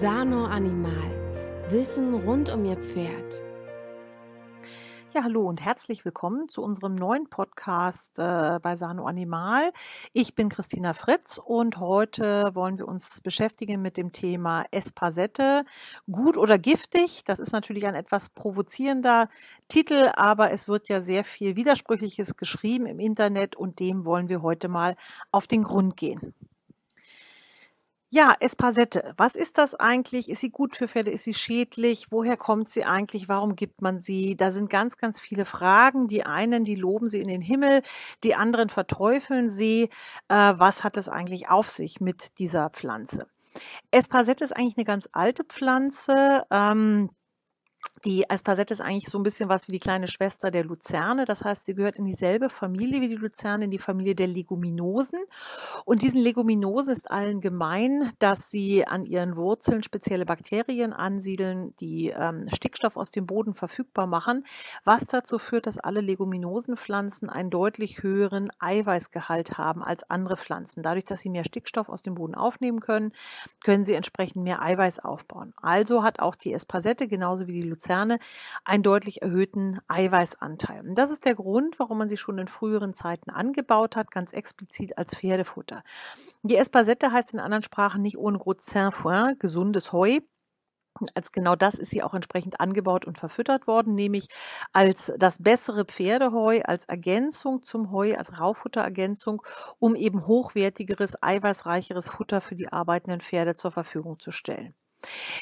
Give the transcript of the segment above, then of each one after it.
Sano Animal. Wissen rund um Ihr Pferd. Ja, hallo und herzlich willkommen zu unserem neuen Podcast äh, bei Sano Animal. Ich bin Christina Fritz und heute wollen wir uns beschäftigen mit dem Thema Espasette. Gut oder giftig? Das ist natürlich ein etwas provozierender Titel, aber es wird ja sehr viel Widersprüchliches geschrieben im Internet und dem wollen wir heute mal auf den Grund gehen. Ja, Espasette. Was ist das eigentlich? Ist sie gut für Pferde? Ist sie schädlich? Woher kommt sie eigentlich? Warum gibt man sie? Da sind ganz, ganz viele Fragen. Die einen, die loben sie in den Himmel, die anderen verteufeln sie. Äh, was hat es eigentlich auf sich mit dieser Pflanze? Espasette ist eigentlich eine ganz alte Pflanze. Ähm, die Aspersette ist eigentlich so ein bisschen was wie die kleine Schwester der Luzerne. Das heißt, sie gehört in dieselbe Familie wie die Luzerne, in die Familie der Leguminosen. Und diesen Leguminosen ist allen gemein, dass sie an ihren Wurzeln spezielle Bakterien ansiedeln, die ähm, Stickstoff aus dem Boden verfügbar machen, was dazu führt, dass alle Leguminosenpflanzen einen deutlich höheren Eiweißgehalt haben als andere Pflanzen. Dadurch, dass sie mehr Stickstoff aus dem Boden aufnehmen können, können sie entsprechend mehr Eiweiß aufbauen. Also hat auch die Espasette genauso wie die Luzerne einen deutlich erhöhten Eiweißanteil. Und das ist der Grund, warum man sie schon in früheren Zeiten angebaut hat, ganz explizit als Pferdefutter. Die Espasette heißt in anderen Sprachen nicht ohne Gros Saint-Foin, gesundes Heu, als genau das ist sie auch entsprechend angebaut und verfüttert worden, nämlich als das bessere Pferdeheu, als Ergänzung zum Heu, als Raufutterergänzung, um eben hochwertigeres, eiweißreicheres Futter für die arbeitenden Pferde zur Verfügung zu stellen.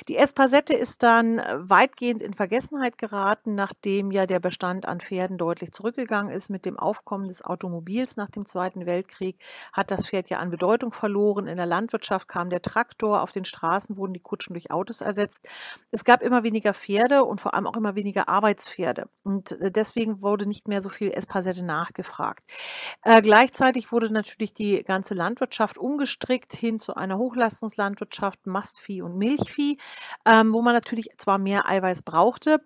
Die Espasette ist dann äh, weitgehend in Vergessenheit geraten, nachdem ja der Bestand an Pferden deutlich zurückgegangen ist. Mit dem Aufkommen des Automobils nach dem Zweiten Weltkrieg hat das Pferd ja an Bedeutung verloren. In der Landwirtschaft kam der Traktor, auf den Straßen wurden die Kutschen durch Autos ersetzt. Es gab immer weniger Pferde und vor allem auch immer weniger Arbeitspferde. Und äh, deswegen wurde nicht mehr so viel Espasette nachgefragt. Äh, gleichzeitig wurde natürlich die ganze Landwirtschaft umgestrickt hin zu einer Hochleistungslandwirtschaft, Mastvieh und Milch. Milchvieh, ähm, wo man natürlich zwar mehr Eiweiß brauchte,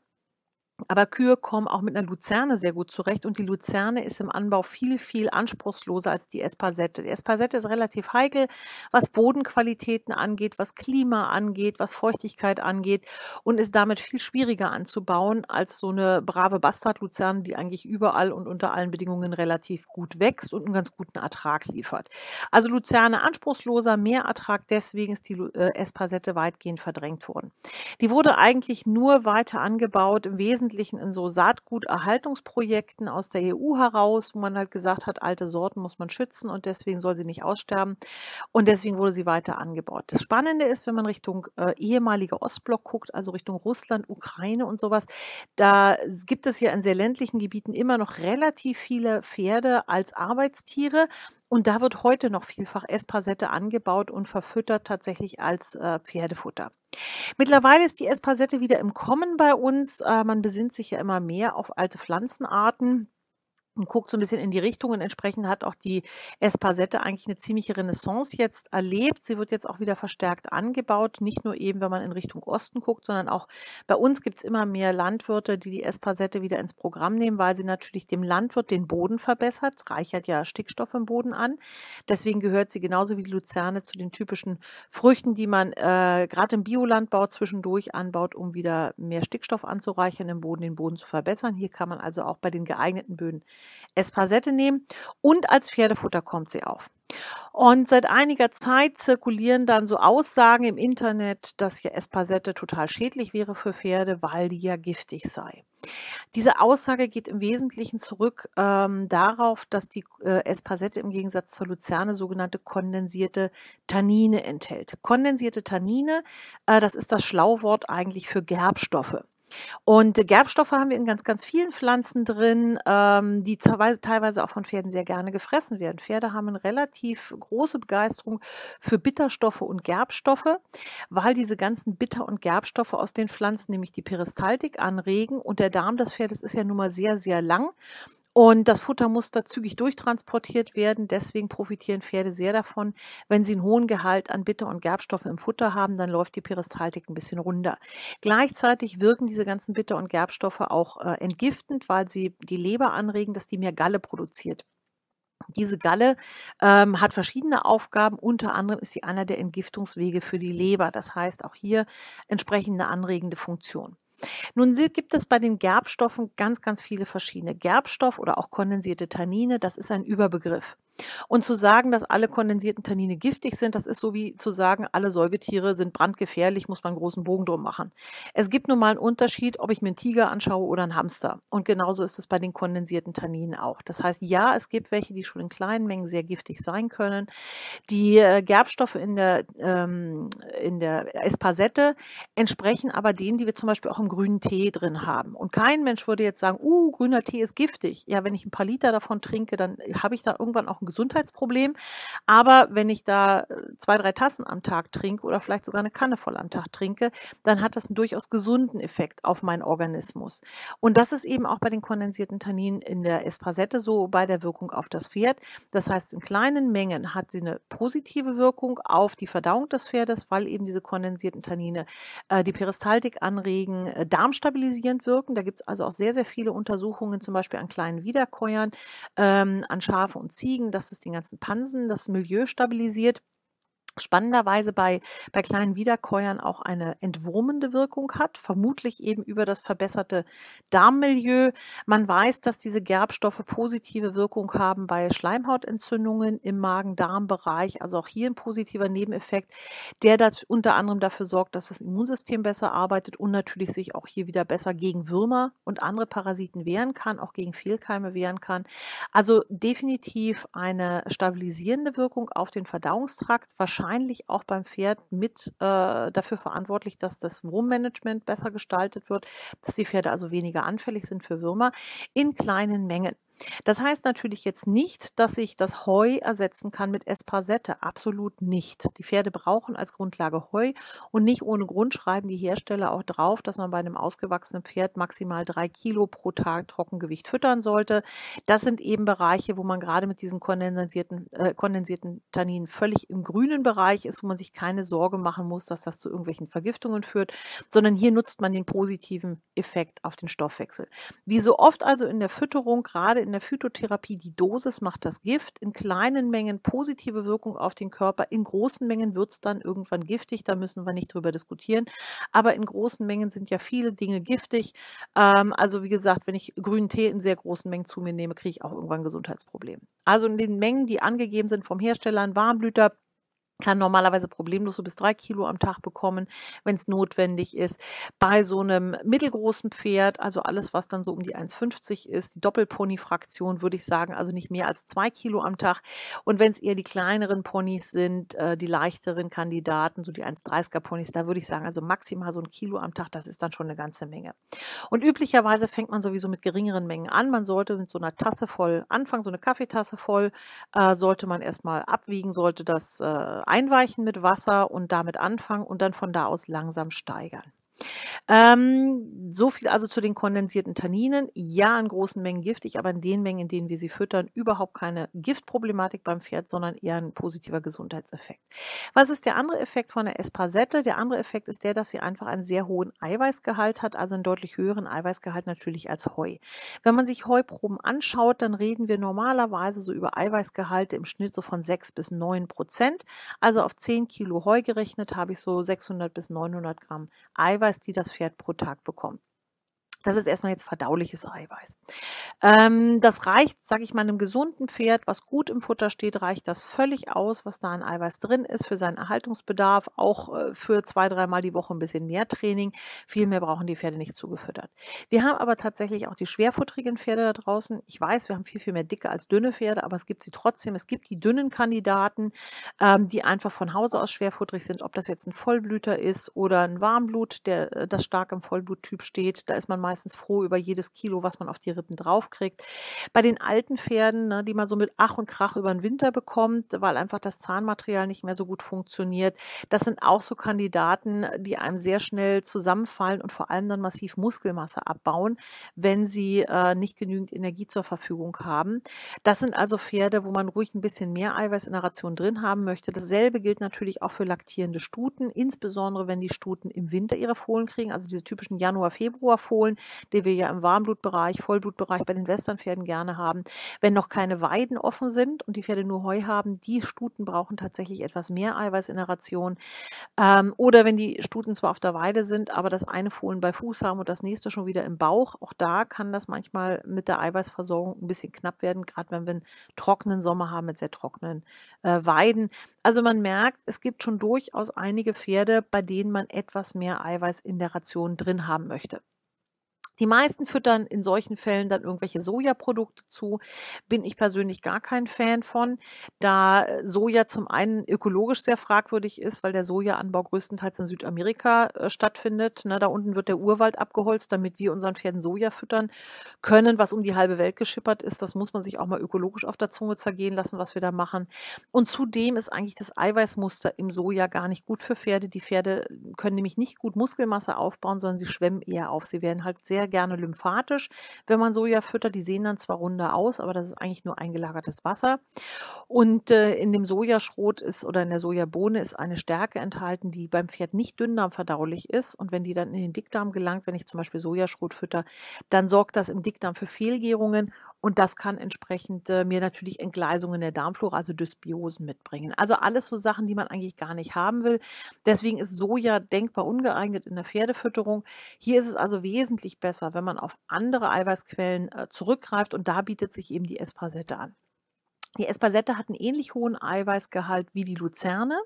aber Kühe kommen auch mit einer Luzerne sehr gut zurecht und die Luzerne ist im Anbau viel, viel anspruchsloser als die Espasette. Die Espasette ist relativ heikel, was Bodenqualitäten angeht, was Klima angeht, was Feuchtigkeit angeht und ist damit viel schwieriger anzubauen als so eine brave Bastard-Luzerne, die eigentlich überall und unter allen Bedingungen relativ gut wächst und einen ganz guten Ertrag liefert. Also Luzerne anspruchsloser, mehr Ertrag, deswegen ist die äh, Espasette weitgehend verdrängt worden. Die wurde eigentlich nur weiter angebaut, im Wesentlichen Wesentlichen in so Saatguterhaltungsprojekten aus der EU heraus, wo man halt gesagt hat, alte Sorten muss man schützen und deswegen soll sie nicht aussterben. Und deswegen wurde sie weiter angebaut. Das Spannende ist, wenn man Richtung äh, ehemaliger Ostblock guckt, also Richtung Russland, Ukraine und sowas, da gibt es ja in sehr ländlichen Gebieten immer noch relativ viele Pferde als Arbeitstiere. Und da wird heute noch vielfach Espasette angebaut und verfüttert tatsächlich als äh, Pferdefutter. Mittlerweile ist die Espasette wieder im Kommen bei uns. Äh, man besinnt sich ja immer mehr auf alte Pflanzenarten und guckt so ein bisschen in die Richtung und entsprechend hat auch die Espasette eigentlich eine ziemliche Renaissance jetzt erlebt. Sie wird jetzt auch wieder verstärkt angebaut, nicht nur eben, wenn man in Richtung Osten guckt, sondern auch bei uns gibt es immer mehr Landwirte, die die Espasette wieder ins Programm nehmen, weil sie natürlich dem Landwirt den Boden verbessert. Es reichert ja Stickstoff im Boden an. Deswegen gehört sie genauso wie die Luzerne zu den typischen Früchten, die man äh, gerade im Biolandbau zwischendurch anbaut, um wieder mehr Stickstoff anzureichern im Boden, den Boden zu verbessern. Hier kann man also auch bei den geeigneten Böden Espasette nehmen und als Pferdefutter kommt sie auf. Und seit einiger Zeit zirkulieren dann so Aussagen im Internet, dass ja Espasette total schädlich wäre für Pferde, weil die ja giftig sei. Diese Aussage geht im Wesentlichen zurück ähm, darauf, dass die äh, Espasette im Gegensatz zur Luzerne sogenannte kondensierte Tannine enthält. Kondensierte Tannine, äh, das ist das Schlauwort eigentlich für Gerbstoffe. Und Gerbstoffe haben wir in ganz, ganz vielen Pflanzen drin, ähm, die teilweise auch von Pferden sehr gerne gefressen werden. Pferde haben eine relativ große Begeisterung für Bitterstoffe und Gerbstoffe, weil diese ganzen Bitter- und Gerbstoffe aus den Pflanzen nämlich die Peristaltik anregen und der Darm des Pferdes ist ja nun mal sehr, sehr lang und das Futter muss da zügig durchtransportiert werden. Deswegen profitieren Pferde sehr davon. Wenn sie einen hohen Gehalt an Bitter- und Gerbstoffe im Futter haben, dann läuft die Peristaltik ein bisschen runter. Gleichzeitig wirken diese ganzen Bitter- und Gerbstoffe auch äh, entgiftend, weil sie die Leber anregen, dass die mehr Galle produziert. Diese Galle ähm, hat verschiedene Aufgaben. Unter anderem ist sie einer der Entgiftungswege für die Leber. Das heißt auch hier entsprechende anregende Funktion. Nun gibt es bei den Gerbstoffen ganz, ganz viele verschiedene. Gerbstoff oder auch kondensierte Tannine, das ist ein Überbegriff. Und zu sagen, dass alle kondensierten Tannine giftig sind, das ist so wie zu sagen, alle Säugetiere sind brandgefährlich, muss man einen großen Bogen drum machen. Es gibt nun mal einen Unterschied, ob ich mir einen Tiger anschaue oder einen Hamster. Und genauso ist es bei den kondensierten Tanninen auch. Das heißt, ja, es gibt welche, die schon in kleinen Mengen sehr giftig sein können. Die äh, Gerbstoffe in der, ähm, in der Espasette entsprechen aber denen, die wir zum Beispiel auch im grünen Tee drin haben. Und kein Mensch würde jetzt sagen, uh, grüner Tee ist giftig. Ja, wenn ich ein paar Liter davon trinke, dann habe ich da irgendwann auch ein Gesundheitsproblem. Aber wenn ich da äh, zwei, drei Tassen am Tag trinke oder vielleicht sogar eine Kanne voll am Tag trinke, dann hat das einen durchaus gesunden Effekt auf meinen Organismus. Und das ist eben auch bei den kondensierten Tanninen in der Esprasette so bei der Wirkung auf das Pferd. Das heißt, in kleinen Mengen hat sie eine positive Wirkung auf die Verdauung des Pferdes, weil eben diese kondensierten Tannine äh, die Peristaltik anregen, äh, darmstabilisierend wirken. Da gibt es also auch sehr, sehr viele Untersuchungen, zum Beispiel an kleinen Wiederkäuern, ähm, an Schafe und Ziegen, dass es den ganzen Pansen, das Milieu stabilisiert spannenderweise bei, bei kleinen Wiederkäuern auch eine entwurmende Wirkung hat, vermutlich eben über das verbesserte Darmmilieu. Man weiß, dass diese Gerbstoffe positive Wirkung haben bei Schleimhautentzündungen im Magen-Darm-Bereich, also auch hier ein positiver Nebeneffekt, der das unter anderem dafür sorgt, dass das Immunsystem besser arbeitet und natürlich sich auch hier wieder besser gegen Würmer und andere Parasiten wehren kann, auch gegen Fehlkeime wehren kann. Also definitiv eine stabilisierende Wirkung auf den Verdauungstrakt, wahrscheinlich wahrscheinlich auch beim Pferd mit äh, dafür verantwortlich, dass das Wurmmanagement besser gestaltet wird, dass die Pferde also weniger anfällig sind für Würmer in kleinen Mengen. Das heißt natürlich jetzt nicht, dass ich das Heu ersetzen kann mit Espasette. Absolut nicht. Die Pferde brauchen als Grundlage Heu und nicht ohne Grund schreiben die Hersteller auch drauf, dass man bei einem ausgewachsenen Pferd maximal drei Kilo pro Tag Trockengewicht füttern sollte. Das sind eben Bereiche, wo man gerade mit diesen kondensierten, äh, kondensierten Tanninen völlig im grünen Bereich ist, wo man sich keine Sorge machen muss, dass das zu irgendwelchen Vergiftungen führt, sondern hier nutzt man den positiven Effekt auf den Stoffwechsel. Wie so oft also in der Fütterung, gerade in der Phytotherapie, die Dosis macht das Gift. In kleinen Mengen positive Wirkung auf den Körper. In großen Mengen wird es dann irgendwann giftig. Da müssen wir nicht drüber diskutieren. Aber in großen Mengen sind ja viele Dinge giftig. Ähm, also wie gesagt, wenn ich grünen Tee in sehr großen Mengen zu mir nehme, kriege ich auch irgendwann Gesundheitsprobleme. Also in den Mengen, die angegeben sind vom Hersteller, ein Warmblüter kann normalerweise problemlos so bis drei Kilo am Tag bekommen, wenn es notwendig ist. Bei so einem mittelgroßen Pferd, also alles, was dann so um die 1,50 ist, die Doppelpony-Fraktion, würde ich sagen, also nicht mehr als zwei Kilo am Tag. Und wenn es eher die kleineren Ponys sind, äh, die leichteren Kandidaten, so die 1,30er Ponys, da würde ich sagen, also maximal so ein Kilo am Tag, das ist dann schon eine ganze Menge. Und üblicherweise fängt man sowieso mit geringeren Mengen an. Man sollte mit so einer Tasse voll anfangen, so eine Kaffeetasse voll, äh, sollte man erstmal abwiegen, sollte das äh, einweichen mit Wasser und damit anfangen und dann von da aus langsam steigern. Ähm, so viel also zu den kondensierten Tanninen. Ja, in großen Mengen giftig, aber in den Mengen, in denen wir sie füttern, überhaupt keine Giftproblematik beim Pferd, sondern eher ein positiver Gesundheitseffekt. Was ist der andere Effekt von der Espasette? Der andere Effekt ist der, dass sie einfach einen sehr hohen Eiweißgehalt hat, also einen deutlich höheren Eiweißgehalt natürlich als Heu. Wenn man sich Heuproben anschaut, dann reden wir normalerweise so über Eiweißgehalte im Schnitt so von 6 bis 9 Prozent. Also auf 10 Kilo Heu gerechnet habe ich so 600 bis 900 Gramm Eiweiß, die das Pferd pro Tag bekommt. Das ist erstmal jetzt verdauliches Eiweiß. Ähm, das reicht, sage ich mal, einem gesunden Pferd, was gut im Futter steht, reicht das völlig aus, was da an Eiweiß drin ist für seinen Erhaltungsbedarf, auch äh, für zwei, dreimal die Woche ein bisschen mehr Training. Viel mehr brauchen die Pferde nicht zugefüttert. Wir haben aber tatsächlich auch die schwerfutterigen Pferde da draußen. Ich weiß, wir haben viel, viel mehr dicke als dünne Pferde, aber es gibt sie trotzdem. Es gibt die dünnen Kandidaten, ähm, die einfach von Hause aus schwerfutterig sind, ob das jetzt ein Vollblüter ist oder ein Warmblut, der äh, das stark im Vollbluttyp steht. Da ist man meist meistens froh über jedes Kilo, was man auf die Rippen draufkriegt. Bei den alten Pferden, ne, die man so mit Ach und Krach über den Winter bekommt, weil einfach das Zahnmaterial nicht mehr so gut funktioniert, das sind auch so Kandidaten, die einem sehr schnell zusammenfallen und vor allem dann massiv Muskelmasse abbauen, wenn sie äh, nicht genügend Energie zur Verfügung haben. Das sind also Pferde, wo man ruhig ein bisschen mehr Eiweiß in der Ration drin haben möchte. Dasselbe gilt natürlich auch für laktierende Stuten, insbesondere wenn die Stuten im Winter ihre Fohlen kriegen, also diese typischen Januar-Februar-Fohlen, die wir ja im Warmblutbereich, Vollblutbereich bei den Westernpferden gerne haben. Wenn noch keine Weiden offen sind und die Pferde nur Heu haben, die Stuten brauchen tatsächlich etwas mehr Eiweiß in der Ration. Ähm, oder wenn die Stuten zwar auf der Weide sind, aber das eine Fohlen bei Fuß haben und das nächste schon wieder im Bauch, auch da kann das manchmal mit der Eiweißversorgung ein bisschen knapp werden, gerade wenn wir einen trockenen Sommer haben mit sehr trockenen äh, Weiden. Also man merkt, es gibt schon durchaus einige Pferde, bei denen man etwas mehr Eiweiß in der Ration drin haben möchte. Die meisten füttern in solchen Fällen dann irgendwelche Sojaprodukte zu. Bin ich persönlich gar kein Fan von, da äh, Soja zum einen ökologisch sehr fragwürdig ist, weil der Sojaanbau größtenteils in Südamerika äh, stattfindet. Ne, da unten wird der Urwald abgeholzt, damit wir unseren Pferden Soja füttern können, was um die halbe Welt geschippert ist. Das muss man sich auch mal ökologisch auf der Zunge zergehen lassen, was wir da machen. Und zudem ist eigentlich das Eiweißmuster im Soja gar nicht gut für Pferde. Die Pferde können nämlich nicht gut Muskelmasse aufbauen, sondern sie schwemmen eher auf. Sie werden halt sehr gerne lymphatisch, wenn man Soja füttert. Die sehen dann zwar runder aus, aber das ist eigentlich nur eingelagertes Wasser. Und äh, in dem Sojaschrot ist oder in der Sojabohne ist eine Stärke enthalten, die beim Pferd nicht dünndarmverdaulich ist. Und wenn die dann in den Dickdarm gelangt, wenn ich zum Beispiel Sojaschrot fütter, dann sorgt das im Dickdarm für Fehlgärungen und das kann entsprechend äh, mir natürlich Entgleisungen der Darmflora, also Dysbiosen mitbringen. Also alles so Sachen, die man eigentlich gar nicht haben will. Deswegen ist Soja denkbar ungeeignet in der Pferdefütterung. Hier ist es also wesentlich besser, wenn man auf andere Eiweißquellen äh, zurückgreift und da bietet sich eben die Espasette an. Die Espasette hat einen ähnlich hohen Eiweißgehalt wie die Luzerne.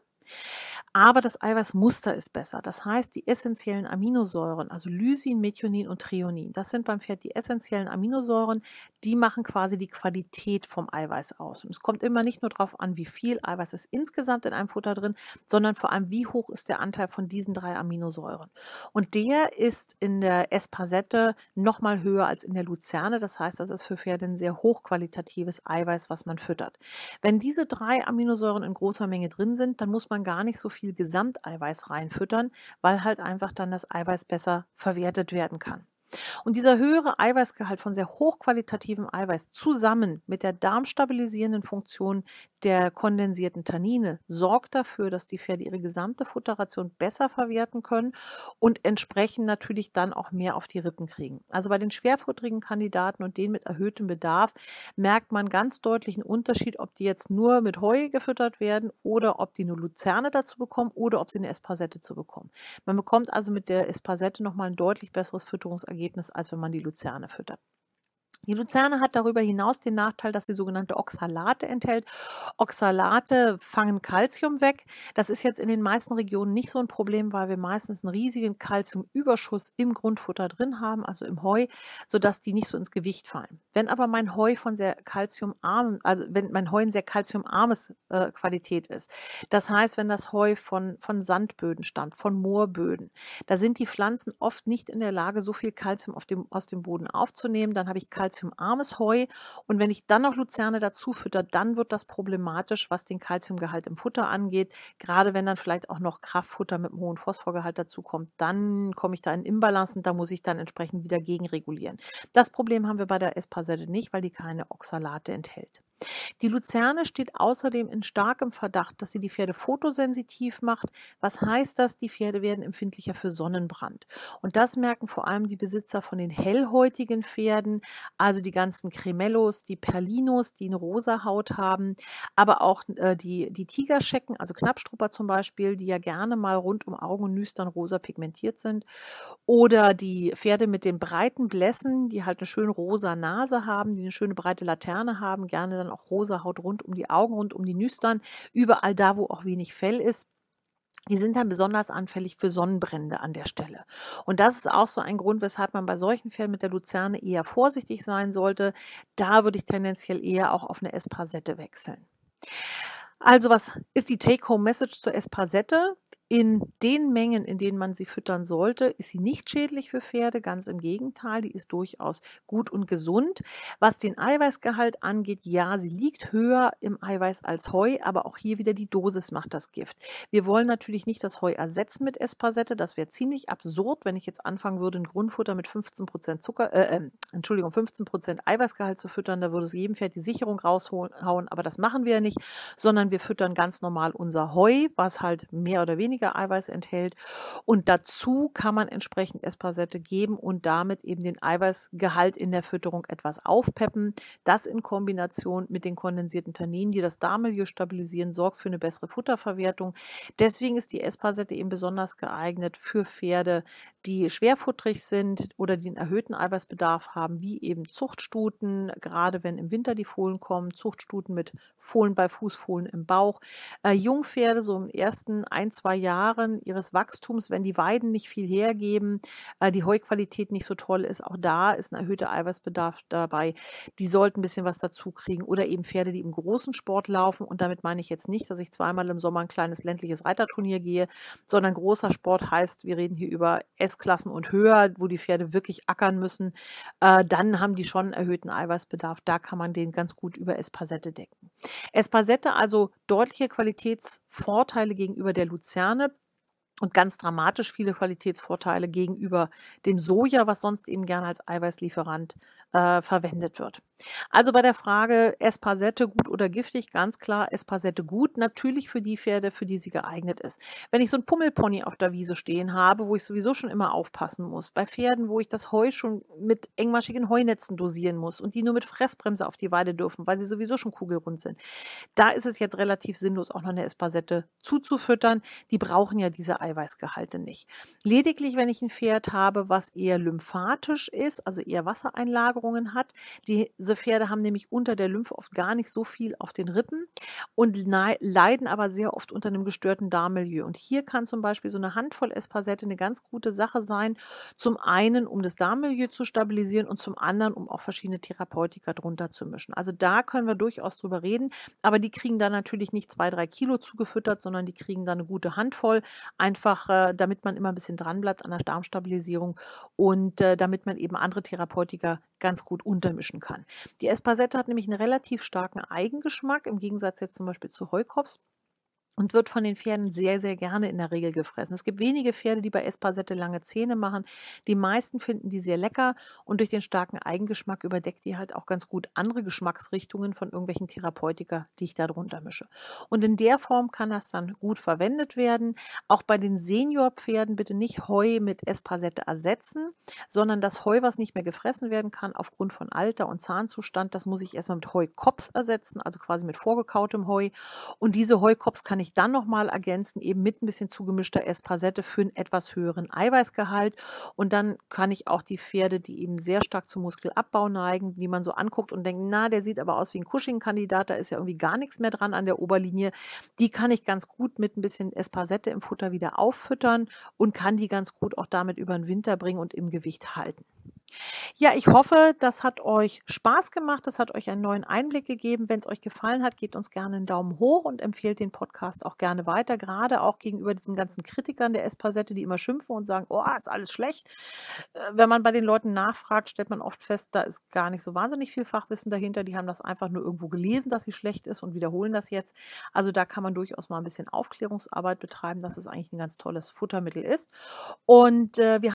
Aber das Eiweißmuster ist besser. Das heißt, die essentiellen Aminosäuren, also Lysin, Methionin und Threonin, das sind beim Pferd die essentiellen Aminosäuren, die machen quasi die Qualität vom Eiweiß aus. Und es kommt immer nicht nur darauf an, wie viel Eiweiß ist insgesamt in einem Futter drin, sondern vor allem, wie hoch ist der Anteil von diesen drei Aminosäuren. Und der ist in der Espasette nochmal höher als in der Luzerne. Das heißt, das ist für Pferde ein sehr hochqualitatives Eiweiß, was man füttert. Wenn diese drei Aminosäuren in großer Menge drin sind, dann muss man gar nicht so viel viel Gesamteiweiß reinfüttern, weil halt einfach dann das Eiweiß besser verwertet werden kann. Und dieser höhere Eiweißgehalt von sehr hochqualitativem Eiweiß zusammen mit der darmstabilisierenden Funktion der kondensierten Tannine sorgt dafür, dass die Pferde ihre gesamte Futterration besser verwerten können und entsprechend natürlich dann auch mehr auf die Rippen kriegen. Also bei den schwerfutterigen Kandidaten und denen mit erhöhtem Bedarf merkt man ganz deutlich einen Unterschied, ob die jetzt nur mit Heu gefüttert werden oder ob die nur Luzerne dazu bekommen oder ob sie eine Espasette zu bekommen. Man bekommt also mit der Espasette nochmal ein deutlich besseres Fütterungsergebnis Ergebnis, als wenn man die Luzerne füttert. Die Luzerne hat darüber hinaus den Nachteil, dass sie sogenannte Oxalate enthält. Oxalate fangen Kalzium weg. Das ist jetzt in den meisten Regionen nicht so ein Problem, weil wir meistens einen riesigen Kalziumüberschuss im Grundfutter drin haben, also im Heu, sodass die nicht so ins Gewicht fallen. Wenn aber mein Heu von sehr kalziumarm, also wenn mein Heu ein sehr kalziumarmes äh, Qualität ist, das heißt, wenn das Heu von, von Sandböden stammt, von Moorböden, da sind die Pflanzen oft nicht in der Lage, so viel Kalzium aus dem Boden aufzunehmen. Dann habe ich Kalzium kalziumarmes Heu. Und wenn ich dann noch Luzerne dazu fütter, dann wird das problematisch, was den Kalziumgehalt im Futter angeht. Gerade wenn dann vielleicht auch noch Kraftfutter mit einem hohen Phosphorgehalt dazu kommt, dann komme ich da in Imbalance und da muss ich dann entsprechend wieder gegenregulieren. Das Problem haben wir bei der Espasette nicht, weil die keine Oxalate enthält. Die Luzerne steht außerdem in starkem Verdacht, dass sie die Pferde fotosensitiv macht. Was heißt das? Die Pferde werden empfindlicher für Sonnenbrand. Und das merken vor allem die Besitzer von den hellhäutigen Pferden, also die ganzen Cremellos, die Perlinos, die eine rosa Haut haben, aber auch äh, die, die Tigerschecken, also Knappstrupper zum Beispiel, die ja gerne mal rund um Augen und Nüstern rosa pigmentiert sind. Oder die Pferde mit den breiten Blässen, die halt eine schöne rosa Nase haben, die eine schöne breite Laterne haben, gerne dann auch rosa Haut rund um die Augen, rund um die Nüstern, überall da, wo auch wenig Fell ist. Die sind dann besonders anfällig für Sonnenbrände an der Stelle. Und das ist auch so ein Grund, weshalb man bei solchen Fällen mit der Luzerne eher vorsichtig sein sollte. Da würde ich tendenziell eher auch auf eine Espasette wechseln. Also was ist die Take-Home-Message zur Espasette? In den Mengen, in denen man sie füttern sollte, ist sie nicht schädlich für Pferde, ganz im Gegenteil, die ist durchaus gut und gesund. Was den Eiweißgehalt angeht, ja, sie liegt höher im Eiweiß als Heu, aber auch hier wieder die Dosis macht das Gift. Wir wollen natürlich nicht das Heu ersetzen mit Espasette, das wäre ziemlich absurd, wenn ich jetzt anfangen würde, ein Grundfutter mit 15% Zucker, äh, äh, Entschuldigung, 15% Eiweißgehalt zu füttern, da würde es jedem Pferd die Sicherung raushauen, aber das machen wir ja nicht, sondern wir füttern ganz normal unser Heu, was halt mehr oder weniger weniger Eiweiß enthält. Und dazu kann man entsprechend Espasette geben und damit eben den Eiweißgehalt in der Fütterung etwas aufpeppen. Das in Kombination mit den kondensierten Tanninen, die das Darmmilieu stabilisieren, sorgt für eine bessere Futterverwertung. Deswegen ist die Espasette eben besonders geeignet für Pferde, die schwerfutterig sind oder die einen erhöhten Eiweißbedarf haben, wie eben Zuchtstuten, gerade wenn im Winter die Fohlen kommen, Zuchtstuten mit Fohlen bei Fußfohlen im Bauch. Äh, Jungpferde so im ersten ein, zwei Jahren ihres Wachstums, wenn die Weiden nicht viel hergeben, äh, die Heuqualität nicht so toll ist, auch da ist ein erhöhter Eiweißbedarf dabei. Die sollten ein bisschen was dazu kriegen. Oder eben Pferde, die im großen Sport laufen. Und damit meine ich jetzt nicht, dass ich zweimal im Sommer ein kleines ländliches Reiterturnier gehe, sondern großer Sport heißt, wir reden hier über S-Klassen und höher, wo die Pferde wirklich ackern müssen. Äh, dann haben die schon einen erhöhten Eiweißbedarf. Da kann man den ganz gut über Espasette decken. Espasette also deutliche Qualitätsvorteile gegenüber der Luzerne up und ganz dramatisch viele Qualitätsvorteile gegenüber dem Soja, was sonst eben gerne als Eiweißlieferant äh, verwendet wird. Also bei der Frage Espasette gut oder giftig, ganz klar Espasette gut, natürlich für die Pferde, für die sie geeignet ist. Wenn ich so einen Pummelpony auf der Wiese stehen habe, wo ich sowieso schon immer aufpassen muss, bei Pferden, wo ich das Heu schon mit engmaschigen Heunetzen dosieren muss und die nur mit Fressbremse auf die Weide dürfen, weil sie sowieso schon kugelrund sind, da ist es jetzt relativ sinnlos, auch noch eine Espasette zuzufüttern. Die brauchen ja diese Eiweißgehalte nicht. Lediglich, wenn ich ein Pferd habe, was eher lymphatisch ist, also eher Wassereinlagerungen hat, diese Pferde haben nämlich unter der Lymphe oft gar nicht so viel auf den Rippen und leiden aber sehr oft unter einem gestörten Darmmilieu. Und hier kann zum Beispiel so eine Handvoll Espasette eine ganz gute Sache sein. Zum einen, um das Darmmilieu zu stabilisieren und zum anderen, um auch verschiedene Therapeutika drunter zu mischen. Also da können wir durchaus drüber reden, aber die kriegen dann natürlich nicht zwei, drei Kilo zugefüttert, sondern die kriegen dann eine gute Handvoll, einfach äh, damit man immer ein bisschen dran bleibt an der Darmstabilisierung und äh, damit man eben andere Therapeutika ganz gut untermischen kann. Die Espasette hat nämlich einen relativ starken Eigengeschmack, im Gegensatz jetzt zum Beispiel zu Heukops und wird von den Pferden sehr, sehr gerne in der Regel gefressen. Es gibt wenige Pferde, die bei Espasette lange Zähne machen. Die meisten finden die sehr lecker und durch den starken Eigengeschmack überdeckt die halt auch ganz gut andere Geschmacksrichtungen von irgendwelchen Therapeutika, die ich da drunter mische. Und in der Form kann das dann gut verwendet werden. Auch bei den Seniorpferden bitte nicht Heu mit Espasette ersetzen, sondern das Heu, was nicht mehr gefressen werden kann aufgrund von Alter und Zahnzustand, das muss ich erstmal mit Heukops ersetzen, also quasi mit vorgekautem Heu. Und diese Heukops kann ich ich dann nochmal ergänzen, eben mit ein bisschen zugemischter Espasette für einen etwas höheren Eiweißgehalt. Und dann kann ich auch die Pferde, die eben sehr stark zum Muskelabbau neigen, die man so anguckt und denkt, na, der sieht aber aus wie ein Cushing-Kandidat, da ist ja irgendwie gar nichts mehr dran an der Oberlinie, die kann ich ganz gut mit ein bisschen Espasette im Futter wieder auffüttern und kann die ganz gut auch damit über den Winter bringen und im Gewicht halten. Ja, ich hoffe, das hat euch Spaß gemacht, das hat euch einen neuen Einblick gegeben. Wenn es euch gefallen hat, gebt uns gerne einen Daumen hoch und empfehlt den Podcast auch gerne weiter, gerade auch gegenüber diesen ganzen Kritikern der Espasette, die immer schimpfen und sagen, oh, ist alles schlecht. Äh, wenn man bei den Leuten nachfragt, stellt man oft fest, da ist gar nicht so wahnsinnig viel Fachwissen dahinter. Die haben das einfach nur irgendwo gelesen, dass sie schlecht ist und wiederholen das jetzt. Also da kann man durchaus mal ein bisschen Aufklärungsarbeit betreiben, dass es eigentlich ein ganz tolles Futtermittel ist. Und äh, wir